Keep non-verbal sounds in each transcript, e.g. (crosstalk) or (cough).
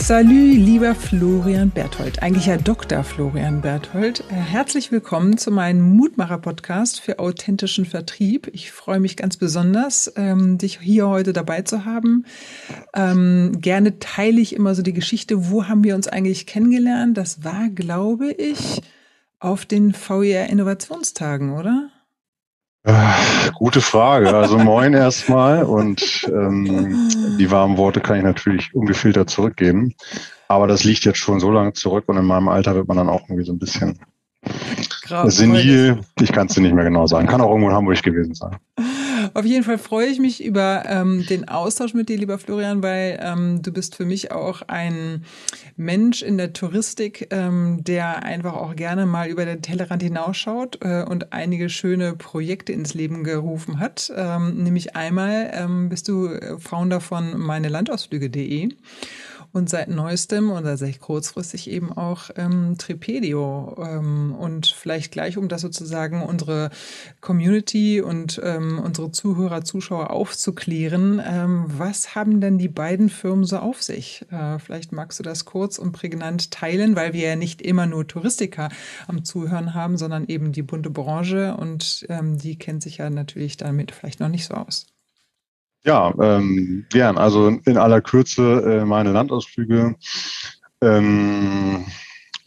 Salü, lieber Florian Berthold, eigentlich ja Dr. Florian Berthold. Äh, herzlich willkommen zu meinem Mutmacher-Podcast für authentischen Vertrieb. Ich freue mich ganz besonders, ähm, dich hier heute dabei zu haben. Ähm, gerne teile ich immer so die Geschichte, wo haben wir uns eigentlich kennengelernt? Das war, glaube ich, auf den VR Innovationstagen, oder? Äh, gute Frage. Also moin erstmal und ähm, die warmen Worte kann ich natürlich ungefiltert zurückgeben. Aber das liegt jetzt schon so lange zurück und in meinem Alter wird man dann auch irgendwie so ein bisschen Grau, senil. Ich kann es dir nicht mehr genau sagen. Kann auch irgendwo in Hamburg gewesen sein. Auf jeden Fall freue ich mich über ähm, den Austausch mit dir, lieber Florian, weil ähm, du bist für mich auch ein Mensch in der Touristik, ähm, der einfach auch gerne mal über den Tellerrand hinausschaut äh, und einige schöne Projekte ins Leben gerufen hat. Ähm, nämlich einmal ähm, bist du Founder von meinelandausflüge.de und seit neuestem oder seit kurzfristig eben auch ähm, Tripedio. Ähm, und vielleicht gleich, um das sozusagen unsere Community und ähm, unsere Zuhörer, Zuschauer aufzuklären, ähm, was haben denn die beiden Firmen so auf sich? Äh, vielleicht magst du das kurz und prägnant teilen, weil wir ja nicht immer nur Touristiker am Zuhören haben, sondern eben die bunte Branche und ähm, die kennt sich ja natürlich damit vielleicht noch nicht so aus. Ja, ähm, gern. Also in aller Kürze äh, meine Landausflüge ähm,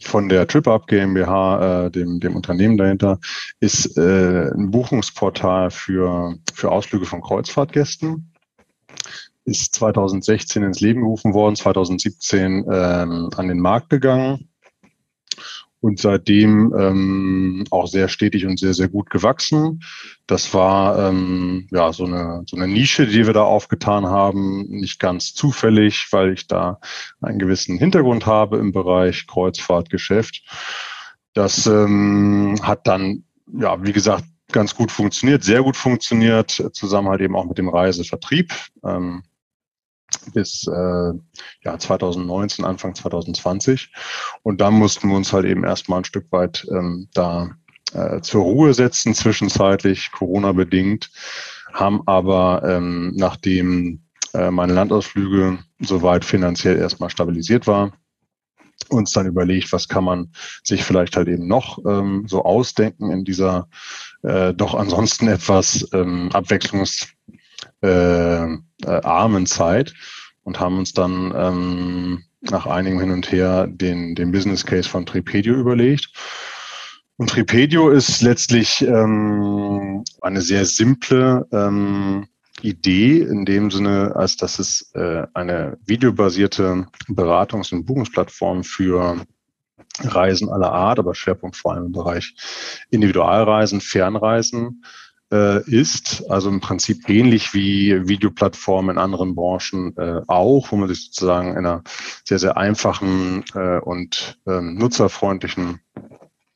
von der TripUp GmbH, äh, dem, dem Unternehmen dahinter, ist äh, ein Buchungsportal für, für Ausflüge von Kreuzfahrtgästen. Ist 2016 ins Leben gerufen worden, 2017 ähm, an den Markt gegangen und seitdem ähm, auch sehr stetig und sehr, sehr gut gewachsen. Das war ähm, ja so eine, so eine Nische, die wir da aufgetan haben, nicht ganz zufällig, weil ich da einen gewissen Hintergrund habe im Bereich Kreuzfahrtgeschäft. Das ähm, hat dann, ja, wie gesagt, ganz gut funktioniert, sehr gut funktioniert, zusammen halt eben auch mit dem Reisevertrieb. Ähm, bis äh, ja, 2019, Anfang 2020. Und dann mussten wir uns halt eben erstmal ein Stück weit ähm, da äh, zur Ruhe setzen, zwischenzeitlich Corona-bedingt, haben aber ähm, nachdem äh, meine Landausflüge soweit finanziell erstmal stabilisiert war, uns dann überlegt, was kann man sich vielleicht halt eben noch ähm, so ausdenken in dieser äh, doch ansonsten (laughs) etwas ähm, abwechslungs äh, äh, armen Zeit und haben uns dann ähm, nach einigem Hin und Her den, den Business Case von Tripedio überlegt. Und Tripedio ist letztlich ähm, eine sehr simple ähm, Idee in dem Sinne, als dass es äh, eine videobasierte Beratungs- und Buchungsplattform für Reisen aller Art, aber Schwerpunkt vor allem im Bereich Individualreisen, Fernreisen äh, ist, also im Prinzip ähnlich wie Videoplattformen in anderen Branchen äh, auch, wo man sich sozusagen in einer sehr, sehr einfachen äh, und ähm, nutzerfreundlichen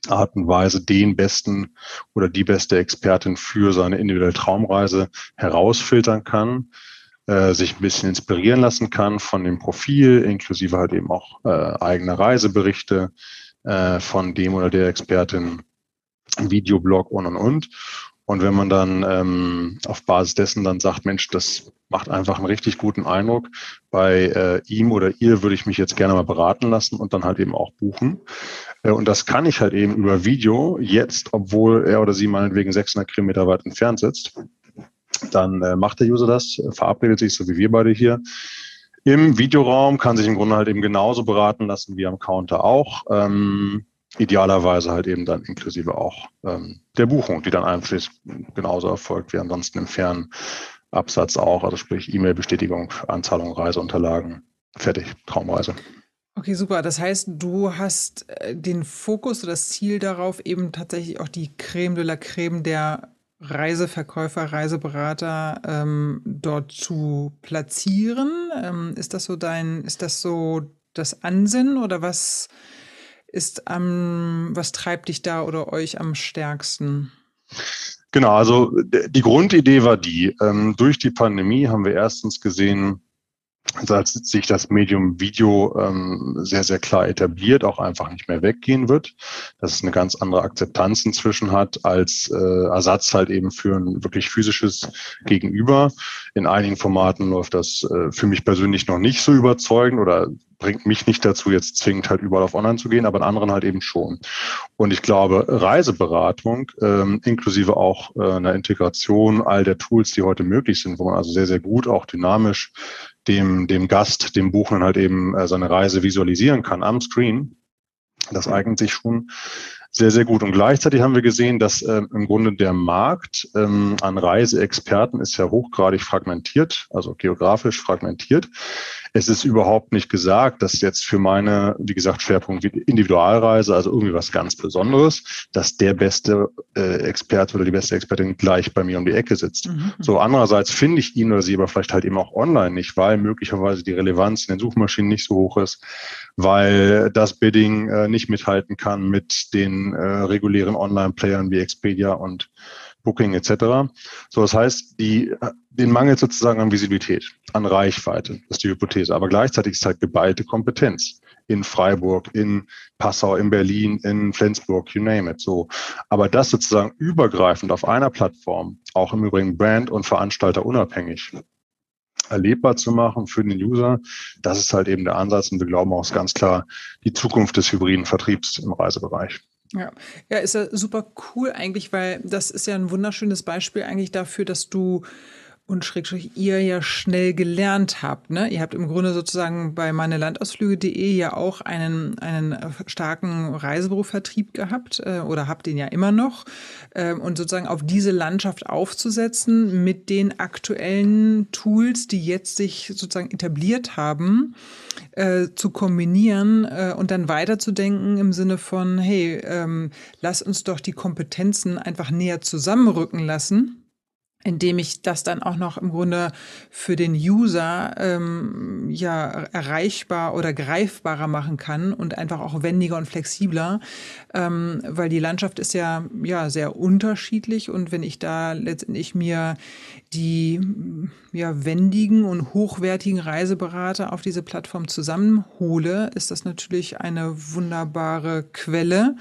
Art und Weise den besten oder die beste Expertin für seine individuelle Traumreise herausfiltern kann, äh, sich ein bisschen inspirieren lassen kann von dem Profil, inklusive halt eben auch äh, eigene Reiseberichte äh, von dem oder der Expertin, Videoblog und und und. Und wenn man dann ähm, auf Basis dessen dann sagt, Mensch, das macht einfach einen richtig guten Eindruck, bei äh, ihm oder ihr würde ich mich jetzt gerne mal beraten lassen und dann halt eben auch buchen. Äh, und das kann ich halt eben über Video jetzt, obwohl er oder sie meinetwegen 600 Kilometer weit entfernt sitzt. Dann äh, macht der User das, verabredet sich, so wie wir beide hier, im Videoraum, kann sich im Grunde halt eben genauso beraten lassen wie am Counter auch. Ähm, idealerweise halt eben dann inklusive auch ähm, der Buchung, die dann einfach genauso erfolgt wie ansonsten im Fernabsatz auch, also sprich E-Mail-Bestätigung, Anzahlung, Reiseunterlagen, fertig, Traumreise. Okay, super. Das heißt, du hast äh, den Fokus oder das Ziel darauf, eben tatsächlich auch die Creme de la Creme der Reiseverkäufer, Reiseberater ähm, dort zu platzieren. Ähm, ist das so dein, ist das so das Ansinnen oder was ist am, was treibt dich da oder euch am stärksten? Genau, also die Grundidee war die, ähm, durch die Pandemie haben wir erstens gesehen, als sich das Medium Video ähm, sehr, sehr klar etabliert, auch einfach nicht mehr weggehen wird, dass es eine ganz andere Akzeptanz inzwischen hat als äh, Ersatz halt eben für ein wirklich physisches Gegenüber. In einigen Formaten läuft das äh, für mich persönlich noch nicht so überzeugend oder bringt mich nicht dazu, jetzt zwingend halt überall auf Online zu gehen, aber in anderen halt eben schon. Und ich glaube, Reiseberatung, ähm, inklusive auch äh, einer Integration all der Tools, die heute möglich sind, wo man also sehr, sehr gut auch dynamisch dem, dem Gast, dem Buchenden halt eben äh, seine Reise visualisieren kann am Screen. Das eignet sich schon sehr, sehr gut. Und gleichzeitig haben wir gesehen, dass äh, im Grunde der Markt ähm, an Reiseexperten ist ja hochgradig fragmentiert, also geografisch fragmentiert. Es ist überhaupt nicht gesagt, dass jetzt für meine, wie gesagt, Schwerpunkt Individualreise, also irgendwie was ganz Besonderes, dass der beste äh, Experte oder die beste Expertin gleich bei mir um die Ecke sitzt. Mhm. So andererseits finde ich ihn oder sie aber vielleicht halt eben auch online nicht, weil möglicherweise die Relevanz in den Suchmaschinen nicht so hoch ist, weil das Bidding äh, nicht mithalten kann mit den äh, regulären Online-Playern wie Expedia und Booking etc. So, das heißt, die, den Mangel sozusagen an Visibilität, an Reichweite, das ist die Hypothese. Aber gleichzeitig ist halt geballte Kompetenz in Freiburg, in Passau, in Berlin, in Flensburg, you name it. So, aber das sozusagen übergreifend auf einer Plattform, auch im Übrigen Brand und Veranstalter unabhängig erlebbar zu machen für den User. Das ist halt eben der Ansatz und wir glauben auch ganz klar die Zukunft des hybriden Vertriebs im Reisebereich. Ja. ja, ist ja super cool eigentlich, weil das ist ja ein wunderschönes Beispiel eigentlich dafür, dass du und Schrägstrich ihr ja schnell gelernt habt. Ne? Ihr habt im Grunde sozusagen bei meinelandausflüge.de ja auch einen, einen starken Reisebürovertrieb gehabt äh, oder habt den ja immer noch. Äh, und sozusagen auf diese Landschaft aufzusetzen mit den aktuellen Tools, die jetzt sich sozusagen etabliert haben, äh, zu kombinieren äh, und dann weiterzudenken im Sinne von, hey, ähm, lass uns doch die Kompetenzen einfach näher zusammenrücken lassen indem ich das dann auch noch im Grunde für den User ähm, ja erreichbar oder greifbarer machen kann und einfach auch wendiger und flexibler, ähm, weil die Landschaft ist ja ja sehr unterschiedlich und wenn ich da letztendlich mir die ja wendigen und hochwertigen Reiseberater auf diese Plattform zusammenhole, ist das natürlich eine wunderbare Quelle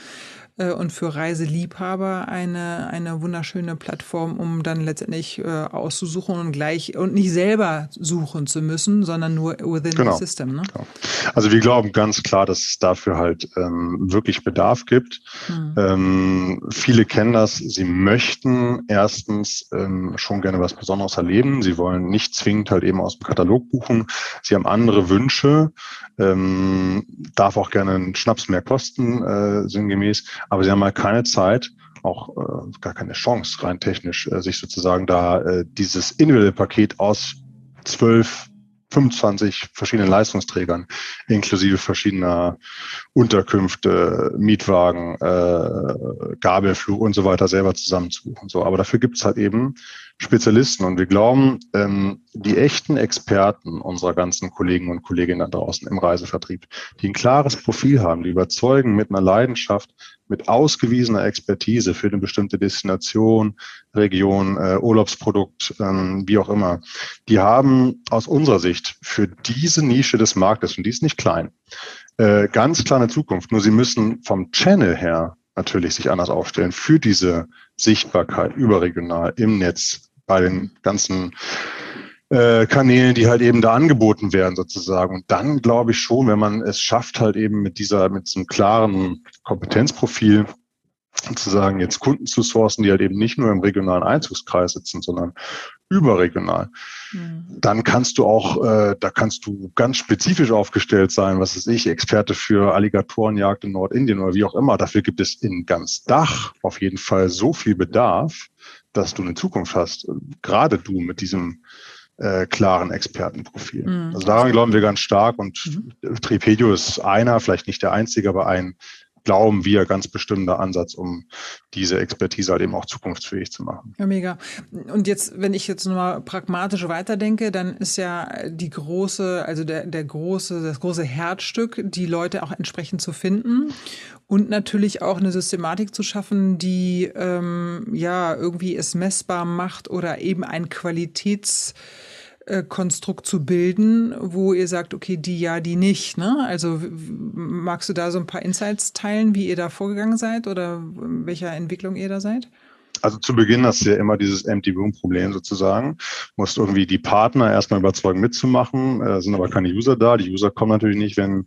äh, und für Reiseliebhaber eine, eine wunderschöne Plattform, um dann letztendlich äh, auszusuchen und gleich und nicht selber suchen zu müssen, sondern nur within genau. the system. Ne? Genau. Also wir glauben ganz klar, dass es dafür halt ähm, wirklich Bedarf gibt. Hm. Ähm, viele kennen das. Sie möchten erstens ähm, schon gerne was Besonderes erleben. Sie wollen nicht zwingend halt eben aus dem Katalog buchen. Sie haben andere Wünsche. Ähm, darf auch gerne einen Schnaps mehr kosten, äh, sinngemäß aber sie haben halt keine Zeit, auch äh, gar keine Chance, rein technisch, äh, sich sozusagen da äh, dieses individuelle Paket aus zwölf 25 verschiedenen Leistungsträgern, inklusive verschiedener Unterkünfte, Mietwagen, äh, Gabelflug und so weiter selber zusammenzubuchen. So, aber dafür gibt es halt eben Spezialisten und wir glauben, ähm, die echten Experten unserer ganzen Kollegen und Kolleginnen da draußen im Reisevertrieb, die ein klares Profil haben, die überzeugen mit einer Leidenschaft, mit ausgewiesener Expertise für eine bestimmte Destination, Region, äh, Urlaubsprodukt, ähm, wie auch immer, die haben aus unserer Sicht für diese Nische des Marktes, und die ist nicht klein, äh, ganz klar eine Zukunft. Nur sie müssen vom Channel her natürlich sich anders aufstellen für diese Sichtbarkeit überregional im Netz bei den ganzen äh, Kanälen, die halt eben da angeboten werden sozusagen. Und dann glaube ich schon, wenn man es schafft, halt eben mit dieser, mit so einem klaren Kompetenzprofil sozusagen jetzt Kunden zu sourcen, die halt eben nicht nur im regionalen Einzugskreis sitzen, sondern überregional. Mhm. Dann kannst du auch, äh, da kannst du ganz spezifisch aufgestellt sein, was ist ich, Experte für Alligatorenjagd in Nordindien oder wie auch immer. Dafür gibt es in ganz Dach auf jeden Fall so viel Bedarf, dass du eine Zukunft hast. Gerade du mit diesem äh, klaren Expertenprofil. Mhm. Also daran glauben wir ganz stark und mhm. Tripedio ist einer, vielleicht nicht der einzige, aber ein glauben wir, ganz bestimmter Ansatz, um diese Expertise halt eben auch zukunftsfähig zu machen. Ja, mega. Und jetzt, wenn ich jetzt nochmal pragmatisch weiterdenke, dann ist ja die große, also der, der große, das große Herzstück, die Leute auch entsprechend zu finden und natürlich auch eine Systematik zu schaffen, die ähm, ja irgendwie es messbar macht oder eben ein Qualitäts äh, Konstrukt zu bilden, wo ihr sagt, okay, die ja, die nicht. Ne? Also magst du da so ein paar Insights teilen, wie ihr da vorgegangen seid oder welcher Entwicklung ihr da seid? Also zu Beginn hast du ja immer dieses Empty Room Problem sozusagen. Du musst irgendwie die Partner erstmal überzeugen mitzumachen, äh, sind aber keine User da. Die User kommen natürlich nicht, wenn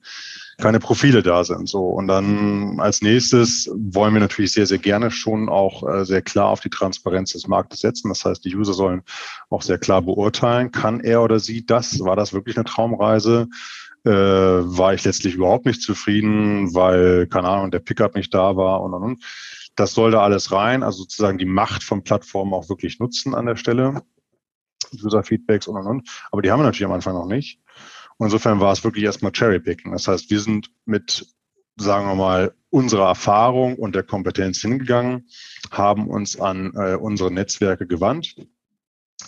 keine Profile da sind. So und dann als nächstes wollen wir natürlich sehr sehr gerne schon auch äh, sehr klar auf die Transparenz des Marktes setzen. Das heißt, die User sollen auch sehr klar beurteilen, kann er oder sie das? War das wirklich eine Traumreise? Äh, war ich letztlich überhaupt nicht zufrieden, weil keine Ahnung der Pickup nicht da war und und und. Das soll da alles rein, also sozusagen die Macht von Plattformen auch wirklich nutzen an der Stelle. User-Feedbacks und und und. Aber die haben wir natürlich am Anfang noch nicht. Und insofern war es wirklich erstmal Cherry-Picking. Das heißt, wir sind mit, sagen wir mal, unserer Erfahrung und der Kompetenz hingegangen, haben uns an äh, unsere Netzwerke gewandt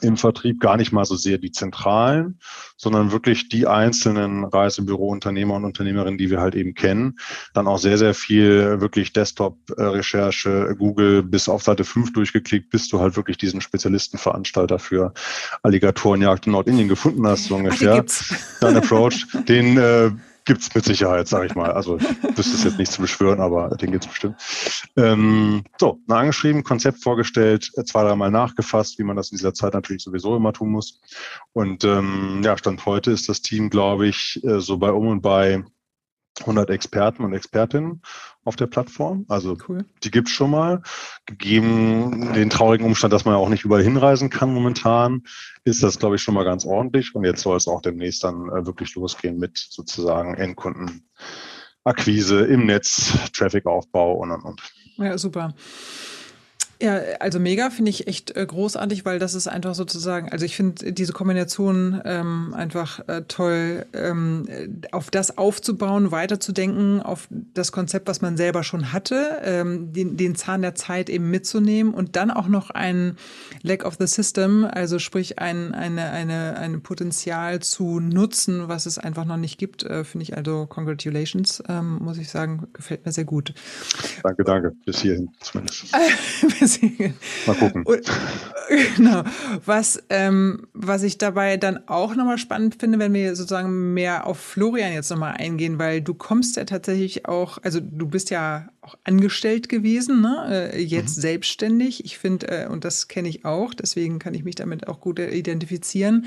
im Vertrieb gar nicht mal so sehr die Zentralen, sondern wirklich die einzelnen Reisebürounternehmer und Unternehmerinnen, die wir halt eben kennen. Dann auch sehr, sehr viel wirklich Desktop-Recherche, Google bis auf Seite 5 durchgeklickt, bis du halt wirklich diesen Spezialistenveranstalter für Alligatorenjagd in Nordindien gefunden hast, so ungefähr. Dein Approach, den äh, gibt es mit Sicherheit, sage ich mal. Also wüsste es jetzt nicht zu beschwören, aber den gibt es bestimmt. Ähm, so, na, angeschrieben, Konzept vorgestellt, äh, zwei, dreimal nachgefasst, wie man das in dieser Zeit natürlich sowieso immer tun muss. Und ähm, ja, Stand heute ist das Team, glaube ich, äh, so bei um und bei 100 Experten und Expertinnen auf der Plattform. Also cool. die gibt's schon mal. Gegeben den traurigen Umstand, dass man ja auch nicht überall hinreisen kann momentan, ist das, glaube ich, schon mal ganz ordentlich. Und jetzt soll es auch demnächst dann äh, wirklich losgehen mit sozusagen Endkundenakquise im Netz, Traffic-Aufbau und und und. Ja, super. Ja, also mega finde ich echt äh, großartig, weil das ist einfach sozusagen, also ich finde diese Kombination ähm, einfach äh, toll, ähm, auf das aufzubauen, weiterzudenken, auf das Konzept, was man selber schon hatte, ähm, den, den Zahn der Zeit eben mitzunehmen und dann auch noch ein Lack of the System, also sprich ein eine, eine, ein Potenzial zu nutzen, was es einfach noch nicht gibt, äh, finde ich also congratulations, ähm, muss ich sagen, gefällt mir sehr gut. Danke, danke, bis hierhin zumindest. (laughs) singen. (laughs) Mal gucken. Und, genau. Was, ähm, was ich dabei dann auch nochmal spannend finde, wenn wir sozusagen mehr auf Florian jetzt nochmal eingehen, weil du kommst ja tatsächlich auch, also du bist ja auch angestellt gewesen, ne? Äh, jetzt mhm. selbstständig. Ich finde, äh, und das kenne ich auch, deswegen kann ich mich damit auch gut identifizieren,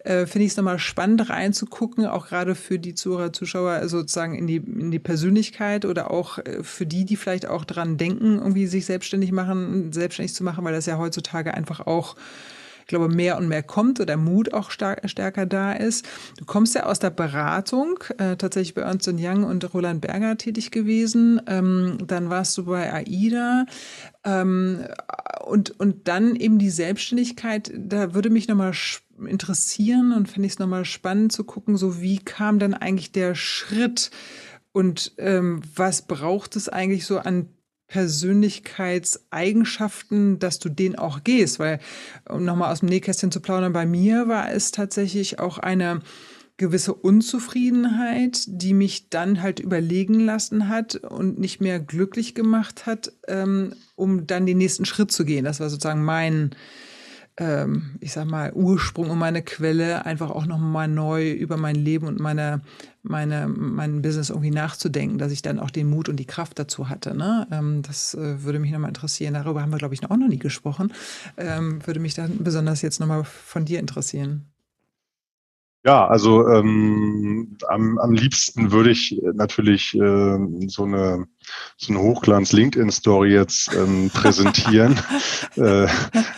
äh, finde ich es nochmal spannend reinzugucken, auch gerade für die Zuhörer, Zuschauer sozusagen in die, in die Persönlichkeit oder auch äh, für die, die vielleicht auch dran denken, irgendwie sich selbstständig machen, selbstständig zu machen, weil das ja heutzutage einfach auch glaube, mehr und mehr kommt oder Mut auch stärker da ist. Du kommst ja aus der Beratung, äh, tatsächlich bei Ernst Young und Roland Berger tätig gewesen. Ähm, dann warst du bei AIDA. Ähm, und, und dann eben die Selbstständigkeit, da würde mich nochmal interessieren und fände ich es nochmal spannend zu gucken, so wie kam denn eigentlich der Schritt und ähm, was braucht es eigentlich so an Persönlichkeitseigenschaften, dass du den auch gehst. Weil, um nochmal aus dem Nähkästchen zu plaudern, bei mir war es tatsächlich auch eine gewisse Unzufriedenheit, die mich dann halt überlegen lassen hat und nicht mehr glücklich gemacht hat, ähm, um dann den nächsten Schritt zu gehen. Das war sozusagen mein, ähm, ich sag mal, Ursprung und meine Quelle, einfach auch nochmal neu über mein Leben und meine meine, mein Business irgendwie nachzudenken, dass ich dann auch den Mut und die Kraft dazu hatte. Ne? Ähm, das äh, würde mich nochmal interessieren. Darüber haben wir, glaube ich, auch noch nie gesprochen. Ähm, würde mich dann besonders jetzt nochmal von dir interessieren. Ja, also ähm, am, am liebsten würde ich natürlich äh, so eine so eine Hochglanz-LinkedIn-Story jetzt ähm, (laughs) präsentieren, äh,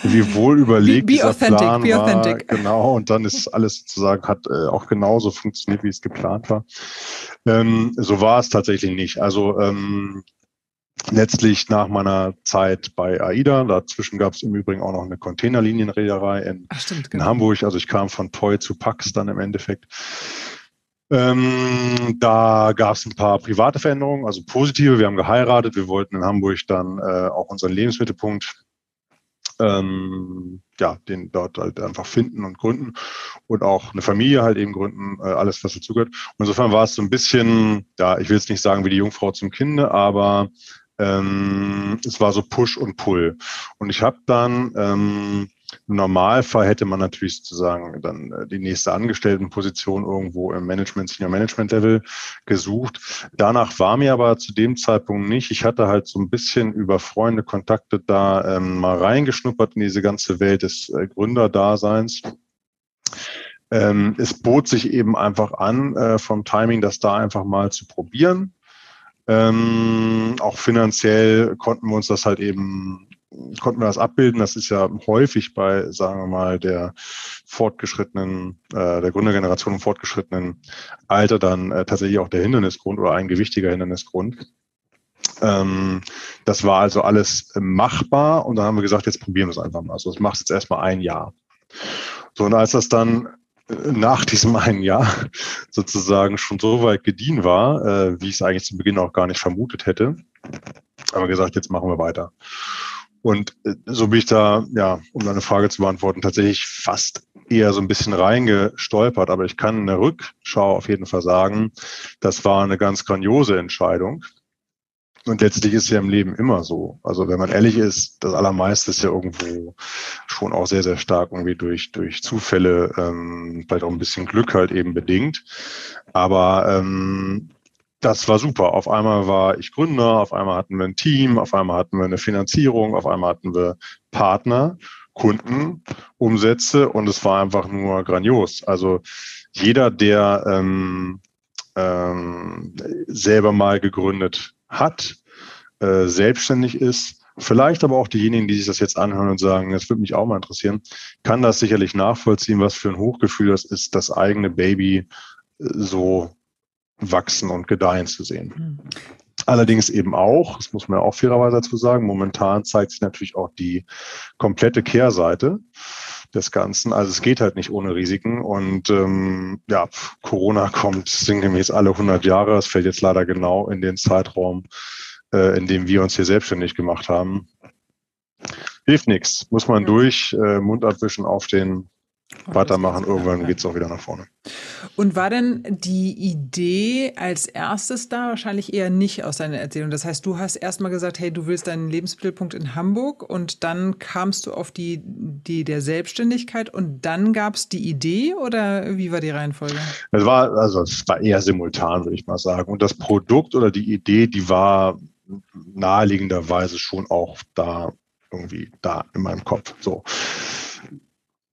wie wohl überlegt be, be dieser authentic, Plan be authentic. war. Genau, und dann ist alles sozusagen hat äh, auch genauso funktioniert, wie es geplant war. Ähm, so war es tatsächlich nicht. Also ähm, letztlich nach meiner Zeit bei AIDA, dazwischen gab es im Übrigen auch noch eine Containerlinienreederei in, Ach, stimmt, genau. in Hamburg. Also ich kam von Toy zu Pax dann im Endeffekt. Ähm, da gab es ein paar private Veränderungen, also positive. Wir haben geheiratet. Wir wollten in Hamburg dann äh, auch unseren Lebensmittelpunkt ähm, ja, den dort halt einfach finden und gründen und auch eine Familie halt eben gründen, äh, alles, was dazugehört. insofern war es so ein bisschen, ja, ich will jetzt nicht sagen wie die Jungfrau zum Kinde, aber ähm, es war so Push und Pull. Und ich habe dann ähm, im Normalfall hätte man natürlich sozusagen dann äh, die nächste Angestelltenposition irgendwo im Management, Senior Management Level gesucht. Danach war mir aber zu dem Zeitpunkt nicht. Ich hatte halt so ein bisschen über Freunde, Kontakte da ähm, mal reingeschnuppert in diese ganze Welt des äh, Gründerdaseins. Ähm, es bot sich eben einfach an, äh, vom Timing das da einfach mal zu probieren. Ähm, auch finanziell konnten wir uns das halt eben, konnten wir das abbilden. Das ist ja häufig bei, sagen wir mal, der fortgeschrittenen, äh, der Gründergeneration im fortgeschrittenen Alter dann äh, tatsächlich auch der Hindernisgrund oder ein gewichtiger Hindernisgrund. Ähm, das war also alles machbar und dann haben wir gesagt, jetzt probieren wir es einfach mal. Also das macht jetzt erstmal ein Jahr. So, und als das dann nach diesem einen Jahr sozusagen schon so weit gediehen war, äh, wie ich es eigentlich zu Beginn auch gar nicht vermutet hätte. Aber gesagt, jetzt machen wir weiter. Und äh, so bin ich da, ja, um deine Frage zu beantworten, tatsächlich fast eher so ein bisschen reingestolpert. Aber ich kann in der Rückschau auf jeden Fall sagen, das war eine ganz grandiose Entscheidung. Und letztlich ist es ja im Leben immer so. Also wenn man ehrlich ist, das Allermeiste ist ja irgendwo schon auch sehr, sehr stark irgendwie durch, durch Zufälle, ähm, vielleicht auch ein bisschen Glück halt eben bedingt. Aber ähm, das war super. Auf einmal war ich Gründer, auf einmal hatten wir ein Team, auf einmal hatten wir eine Finanzierung, auf einmal hatten wir Partner, Kunden, Umsätze und es war einfach nur grandios. Also jeder, der ähm, ähm, selber mal gegründet hat, äh, selbstständig ist, vielleicht aber auch diejenigen, die sich das jetzt anhören und sagen, das würde mich auch mal interessieren, kann das sicherlich nachvollziehen, was für ein Hochgefühl das ist, das eigene Baby äh, so wachsen und gedeihen zu sehen. Mhm. Allerdings eben auch, das muss man ja auch fairerweise dazu sagen, momentan zeigt sich natürlich auch die komplette Kehrseite des Ganzen. Also es geht halt nicht ohne Risiken. Und ähm, ja, Corona kommt sinngemäß alle 100 Jahre. Es fällt jetzt leider genau in den Zeitraum, äh, in dem wir uns hier selbstständig gemacht haben. Hilft nichts. Muss man durch, äh, Mund abwischen, aufstehen, weitermachen. Irgendwann geht es auch wieder nach vorne. Und war denn die Idee als erstes da? Wahrscheinlich eher nicht aus deiner Erzählung. Das heißt, du hast erstmal gesagt, hey, du willst deinen Lebensmittelpunkt in Hamburg und dann kamst du auf die Idee der Selbstständigkeit und dann gab es die Idee oder wie war die Reihenfolge? Es war, also es war eher simultan, würde ich mal sagen. Und das Produkt oder die Idee, die war naheliegenderweise schon auch da irgendwie da in meinem Kopf. So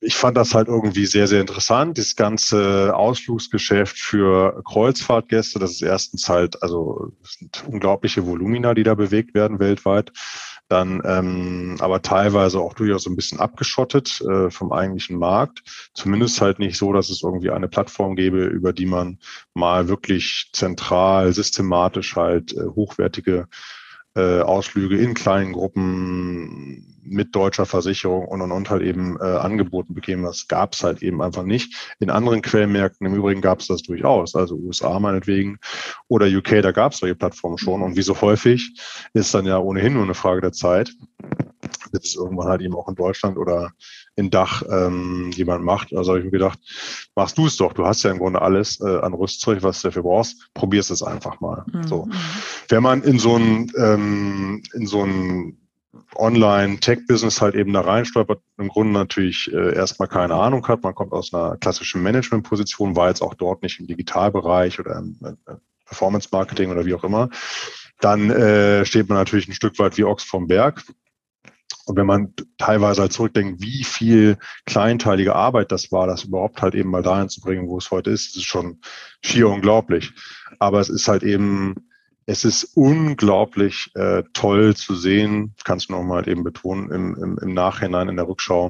ich fand das halt irgendwie sehr, sehr interessant. Das ganze Ausflugsgeschäft für Kreuzfahrtgäste, das ist erstens halt, also sind unglaubliche Volumina, die da bewegt werden weltweit. Dann ähm, aber teilweise auch durchaus so ein bisschen abgeschottet äh, vom eigentlichen Markt. Zumindest halt nicht so, dass es irgendwie eine Plattform gäbe, über die man mal wirklich zentral, systematisch halt äh, hochwertige äh, Ausflüge in kleinen Gruppen mit deutscher Versicherung und und und halt eben äh, angeboten bekämen. Das gab es halt eben einfach nicht. In anderen Quellenmärkten im Übrigen gab es das durchaus, also USA meinetwegen oder UK, da gab es solche Plattformen schon. Und wie so häufig ist dann ja ohnehin nur eine Frage der Zeit, bis es irgendwann halt eben auch in Deutschland oder in Dach ähm, jemand macht. Also habe ich mir gedacht, machst du es doch. Du hast ja im Grunde alles äh, an Rüstzeug, was du dafür brauchst. Probierst es einfach mal. Mhm. So, wenn man in so ein ähm, in so ein Online-Tech-Business halt eben da reinstolpert, im Grunde natürlich äh, erstmal keine Ahnung hat. Man kommt aus einer klassischen Management-Position, war jetzt auch dort nicht im Digitalbereich oder im äh, Performance-Marketing oder wie auch immer. Dann äh, steht man natürlich ein Stück weit wie Ochs vom Berg. Und wenn man teilweise halt zurückdenkt, wie viel kleinteilige Arbeit das war, das überhaupt halt eben mal dahin zu bringen, wo es heute ist, ist schon schier unglaublich. Aber es ist halt eben es ist unglaublich äh, toll zu sehen, kannst du nochmal eben betonen, im, im, im Nachhinein in der Rückschau,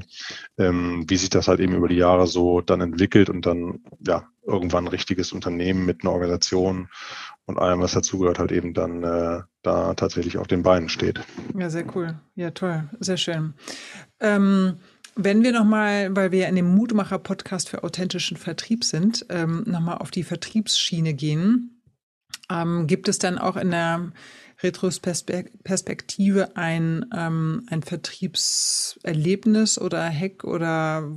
ähm, wie sich das halt eben über die Jahre so dann entwickelt und dann ja irgendwann ein richtiges Unternehmen mit einer Organisation und allem, was dazugehört, halt eben dann äh, da tatsächlich auf den Beinen steht. Ja, sehr cool. Ja, toll. Sehr schön. Ähm, Wenn wir nochmal, weil wir in dem Mutmacher-Podcast für authentischen Vertrieb sind, ähm, nochmal auf die Vertriebsschiene gehen, ähm, gibt es dann auch in der Retrospektive ein, ähm, ein Vertriebserlebnis oder Hack oder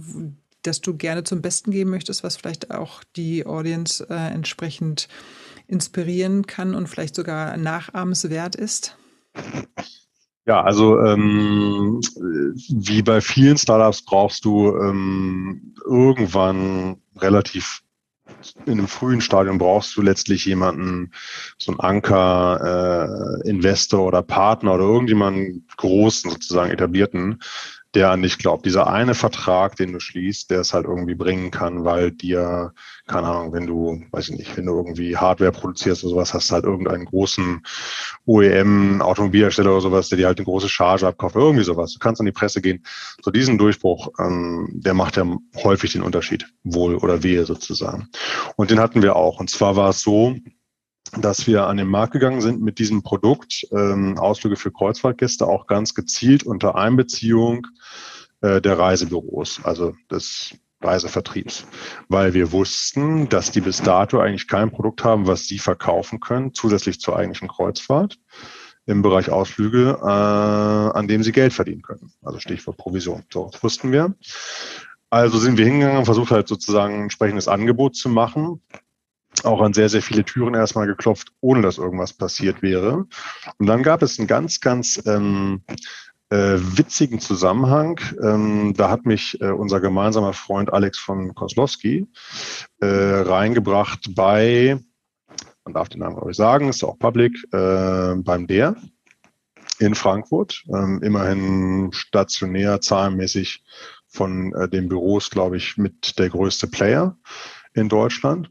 das du gerne zum Besten geben möchtest, was vielleicht auch die Audience äh, entsprechend inspirieren kann und vielleicht sogar nachahmenswert ist? Ja, also ähm, wie bei vielen Startups brauchst du ähm, irgendwann relativ in einem frühen Stadium brauchst du letztlich jemanden, so einen Anker, äh, Investor oder Partner oder irgendjemanden großen, sozusagen etablierten, der an dich glaubt. Dieser eine Vertrag, den du schließt, der es halt irgendwie bringen kann, weil dir, keine Ahnung, wenn du, weiß ich nicht, wenn du irgendwie Hardware produzierst oder sowas, hast du halt irgendeinen großen OEM, Automobilhersteller oder sowas, der dir halt eine große Charge abkauft, irgendwie sowas. Du kannst an die Presse gehen. So diesen Durchbruch, ähm, der macht ja häufig den Unterschied, wohl oder wehe sozusagen. Und den hatten wir auch. Und zwar war es so, dass wir an den Markt gegangen sind mit diesem Produkt, ähm, Ausflüge für Kreuzfahrtgäste, auch ganz gezielt unter Einbeziehung äh, der Reisebüros, also des Reisevertriebs, weil wir wussten, dass die bis dato eigentlich kein Produkt haben, was sie verkaufen können, zusätzlich zur eigentlichen Kreuzfahrt im Bereich Ausflüge, äh, an dem sie Geld verdienen können. Also Stichwort Provision. So, das wussten wir. Also sind wir hingegangen und versucht halt sozusagen ein entsprechendes Angebot zu machen auch an sehr, sehr viele Türen erstmal geklopft, ohne dass irgendwas passiert wäre. Und dann gab es einen ganz, ganz ähm, äh, witzigen Zusammenhang. Ähm, da hat mich äh, unser gemeinsamer Freund Alex von Koslowski äh, reingebracht bei, man darf den Namen glaube ich sagen, ist auch public, äh, beim DER in Frankfurt. Ähm, immerhin stationär, zahlenmäßig von äh, den Büros, glaube ich, mit der größte Player in Deutschland.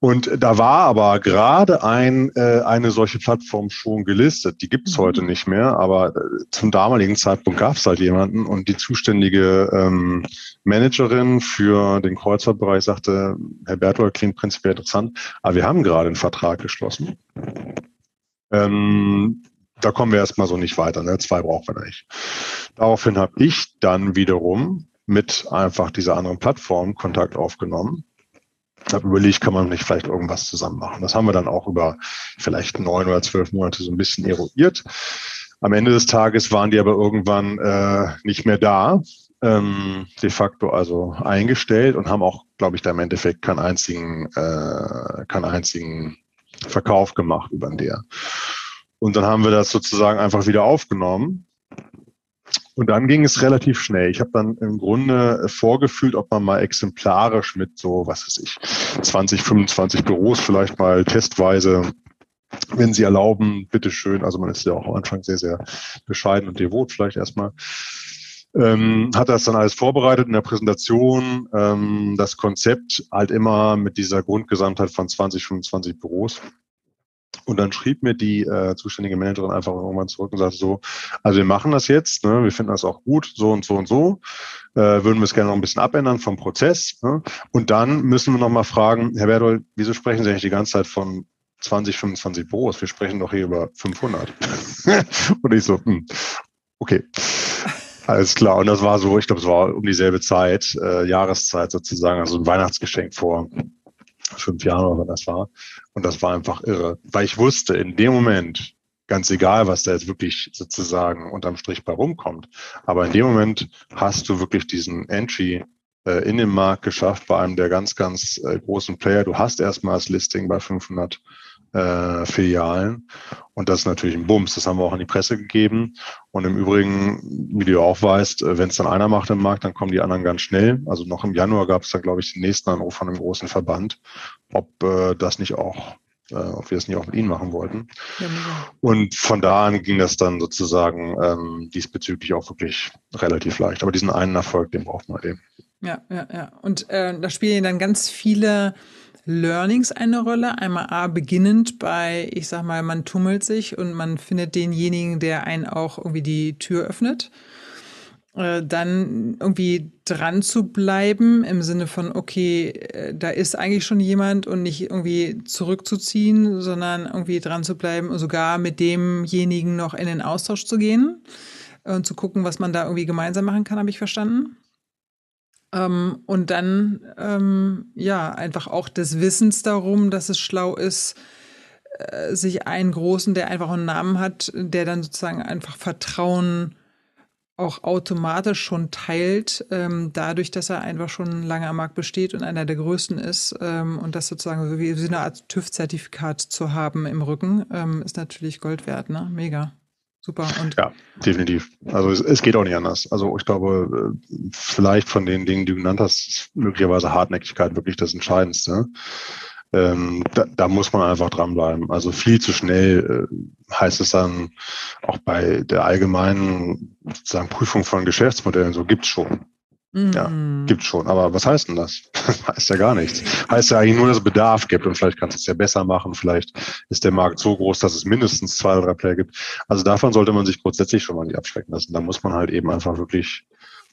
Und da war aber gerade ein, äh, eine solche Plattform schon gelistet. Die gibt es mhm. heute nicht mehr, aber äh, zum damaligen Zeitpunkt gab es halt jemanden und die zuständige ähm, Managerin für den Kreuzfahrtbereich sagte, Herr Berthold klingt prinzipiell interessant, aber wir haben gerade einen Vertrag geschlossen. Ähm, da kommen wir erstmal so nicht weiter. Ne? Zwei brauchen wir nicht. Daraufhin habe ich dann wiederum mit einfach dieser anderen Plattform Kontakt aufgenommen habe überlegt, kann man nicht vielleicht irgendwas zusammen machen. Das haben wir dann auch über vielleicht neun oder zwölf Monate so ein bisschen eruiert. Am Ende des Tages waren die aber irgendwann äh, nicht mehr da, ähm, de facto also eingestellt und haben auch, glaube ich, da im Endeffekt keinen einzigen, äh, keinen einzigen Verkauf gemacht über den der. Und dann haben wir das sozusagen einfach wieder aufgenommen und dann ging es relativ schnell. Ich habe dann im Grunde vorgefühlt, ob man mal exemplarisch mit so, was weiß ich, 20, 25 Büros vielleicht mal testweise, wenn sie erlauben, bitteschön. Also man ist ja auch am Anfang sehr, sehr bescheiden und devot vielleicht erstmal. Ähm, hat das dann alles vorbereitet in der Präsentation, ähm, das Konzept halt immer mit dieser Grundgesamtheit von 20, 25 Büros. Und dann schrieb mir die äh, zuständige Managerin einfach irgendwann zurück und sagte so, also wir machen das jetzt, ne, wir finden das auch gut, so und so und so, äh, würden wir es gerne noch ein bisschen abändern vom Prozess. Ne? Und dann müssen wir nochmal fragen, Herr Berdold, wieso sprechen Sie eigentlich die ganze Zeit von 20, 25 Büros? Wir sprechen doch hier über 500. (laughs) und ich so, hm, okay. Alles klar. Und das war so, ich glaube, es war um dieselbe Zeit, äh, Jahreszeit sozusagen, also ein Weihnachtsgeschenk vor fünf Jahren oder was das war. Und das war einfach irre, weil ich wusste, in dem Moment, ganz egal, was da jetzt wirklich sozusagen unterm Strich bei rumkommt, aber in dem Moment hast du wirklich diesen Entry äh, in den Markt geschafft bei einem der ganz, ganz äh, großen Player. Du hast erstmal das Listing bei 500 äh, Filialen. Und das ist natürlich ein Bums. Das haben wir auch an die Presse gegeben. Und im Übrigen, wie du auch weißt, äh, wenn es dann einer macht im Markt, dann kommen die anderen ganz schnell. Also noch im Januar gab es dann, glaube ich, den nächsten Anruf von einem großen Verband, ob äh, das nicht auch äh, ob wir es nicht auch mit ihnen machen wollten. Ja, und von da an ging das dann sozusagen ähm, diesbezüglich auch wirklich relativ leicht. Aber diesen einen Erfolg, den braucht man eben. Ja, ja, ja. Und äh, da spielen dann ganz viele Learnings eine Rolle. Einmal A, beginnend bei, ich sag mal, man tummelt sich und man findet denjenigen, der einen auch irgendwie die Tür öffnet. Äh, dann irgendwie dran zu bleiben im Sinne von, okay, äh, da ist eigentlich schon jemand und nicht irgendwie zurückzuziehen, sondern irgendwie dran zu bleiben und sogar mit demjenigen noch in den Austausch zu gehen und zu gucken, was man da irgendwie gemeinsam machen kann, habe ich verstanden. Ähm, und dann, ähm, ja, einfach auch des Wissens darum, dass es schlau ist, äh, sich einen großen, der einfach einen Namen hat, der dann sozusagen einfach Vertrauen auch automatisch schon teilt, ähm, dadurch, dass er einfach schon lange am Markt besteht und einer der größten ist. Ähm, und das sozusagen wie, wie eine Art TÜV-Zertifikat zu haben im Rücken, ähm, ist natürlich Gold wert, ne? Mega. Super. Und ja, definitiv. Also es, es, geht auch nicht anders. Also ich glaube, äh, vielleicht von den Dingen, die du genannt hast, ist möglicherweise Hartnäckigkeit wirklich das Entscheidendste ähm, da, da muss man einfach dranbleiben. Also viel zu schnell äh, heißt es dann auch bei der allgemeinen sozusagen Prüfung von Geschäftsmodellen, so gibt's schon. Mm. Ja, gibt's schon. Aber was heißt denn das? Das (laughs) heißt ja gar nichts. Heißt ja eigentlich nur, dass es Bedarf gibt und vielleicht kannst du es ja besser machen. Vielleicht ist der Markt so groß, dass es mindestens zwei oder drei Player gibt. Also davon sollte man sich grundsätzlich schon mal nicht abschrecken lassen. Da muss man halt eben einfach wirklich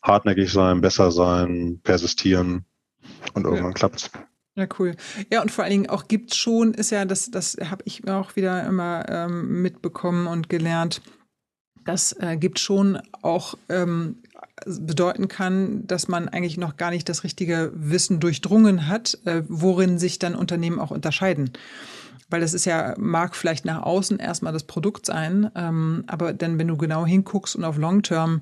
hartnäckig sein, besser sein, persistieren und irgendwann ja. klappt's. Ja, cool. Ja, und vor allen Dingen auch gibt's schon, ist ja, das, das habe ich auch wieder immer ähm, mitbekommen und gelernt, das äh, gibt schon auch ähm, bedeuten kann, dass man eigentlich noch gar nicht das richtige Wissen durchdrungen hat, äh, worin sich dann Unternehmen auch unterscheiden weil das ist ja, mag vielleicht nach außen erstmal das Produkt sein, ähm, aber dann, wenn du genau hinguckst und auf Long Term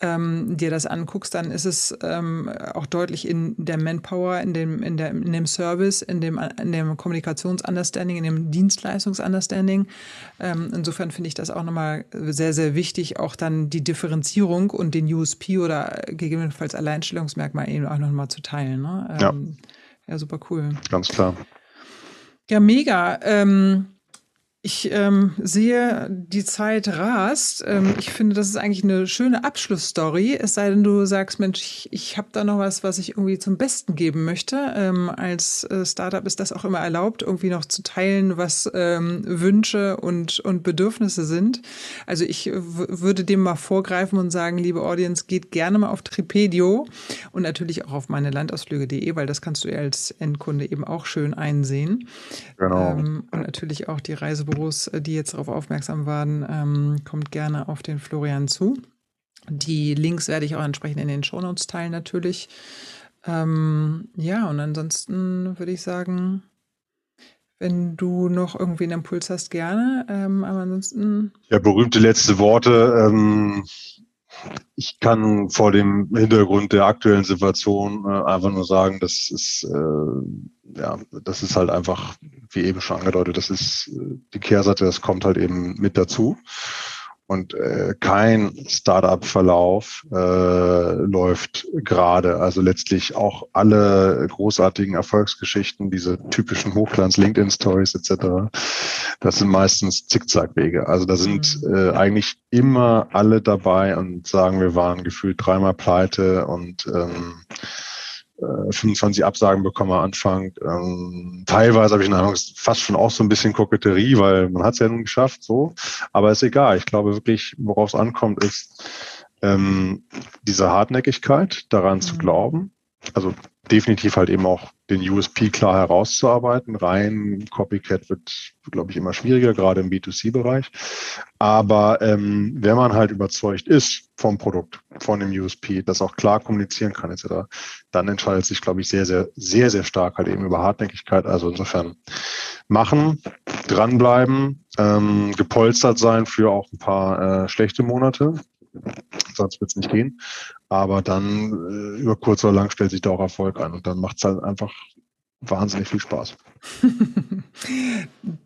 ähm, dir das anguckst, dann ist es ähm, auch deutlich in der Manpower, in dem, in, der, in dem Service, in dem, in dem Kommunikationsunderstanding, in dem Dienstleistungsunderstanding. Ähm, insofern finde ich das auch nochmal sehr, sehr wichtig, auch dann die Differenzierung und den USP oder gegebenenfalls Alleinstellungsmerkmal eben auch nochmal zu teilen. Ne? ja. Ähm, ja, super cool. Ganz klar. Ja, mega. Ähm, ich ähm, sehe, die Zeit rast. Ähm, ich finde, das ist eigentlich eine schöne Abschlussstory. Es sei denn, du sagst, Mensch, ich, ich habe da noch was, was ich irgendwie zum Besten geben möchte. Ähm, als äh, Startup ist das auch immer erlaubt, irgendwie noch zu teilen, was ähm, Wünsche und, und Bedürfnisse sind. Also ich würde dem mal vorgreifen und sagen, liebe Audience, geht gerne mal auf Tripedio und natürlich auch auf meine Landausflüge.de, weil das kannst du ja als Endkunde eben auch schön einsehen. Genau. Ähm, und natürlich auch die Reisebüros Büros, äh, die jetzt darauf aufmerksam waren, ähm, kommt gerne auf den Florian zu. Die Links werde ich auch entsprechend in den Shownotes teilen natürlich. Ähm, ja, und ansonsten würde ich sagen, wenn du noch irgendwie einen Impuls hast, gerne. Ähm, aber ansonsten. Ja, berühmte letzte Worte. Ähm, ich kann vor dem Hintergrund der aktuellen Situation äh, einfach nur sagen, das ist, äh, ja, das ist halt einfach, wie eben schon angedeutet, das ist äh, die Kehrseite, das kommt halt eben mit dazu und äh, kein Startup-Verlauf äh, läuft gerade. Also letztlich auch alle großartigen Erfolgsgeschichten, diese typischen Hochglanz-LinkedIn-Stories etc., das sind meistens Zickzackwege. Also da sind mhm. äh, eigentlich immer alle dabei und sagen, wir waren gefühlt dreimal pleite und ähm, 25 äh, Absagen bekommen am Anfang. Ähm, teilweise habe ich eine Ahnung, fast schon auch so ein bisschen Koketterie, weil man hat es ja nun geschafft, so. Aber ist egal. Ich glaube wirklich, worauf es ankommt, ist ähm, diese Hartnäckigkeit, daran mhm. zu glauben. Also definitiv halt eben auch den USP klar herauszuarbeiten. Rein Copycat wird, glaube ich, immer schwieriger, gerade im B2C-Bereich. Aber ähm, wenn man halt überzeugt ist vom Produkt, von dem USP, das auch klar kommunizieren kann, etc., dann entscheidet sich, glaube ich, sehr, sehr, sehr, sehr stark halt eben über Hartnäckigkeit. Also insofern machen, dranbleiben, ähm, gepolstert sein für auch ein paar äh, schlechte Monate sonst wird es nicht gehen. Aber dann äh, über kurz oder lang stellt sich da auch Erfolg ein und dann macht es halt einfach wahnsinnig viel Spaß. (laughs)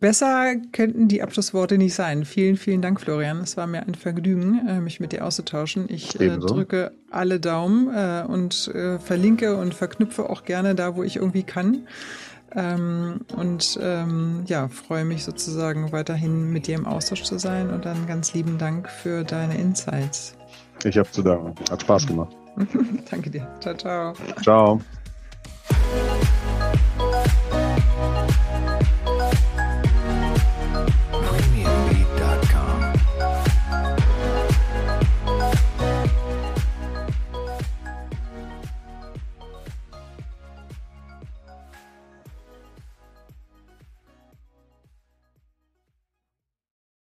Besser könnten die Abschlussworte nicht sein. Vielen, vielen Dank, Florian. Es war mir ein Vergnügen, äh, mich mit dir auszutauschen. Ich äh, drücke alle Daumen äh, und verlinke und verknüpfe auch gerne da, wo ich irgendwie kann. Ähm, und ähm, ja, freue mich sozusagen weiterhin mit dir im Austausch zu sein und dann ganz lieben Dank für deine Insights. Ich habe zu danken. Hat Spaß gemacht. (laughs) Danke dir. Ciao, ciao. Ciao.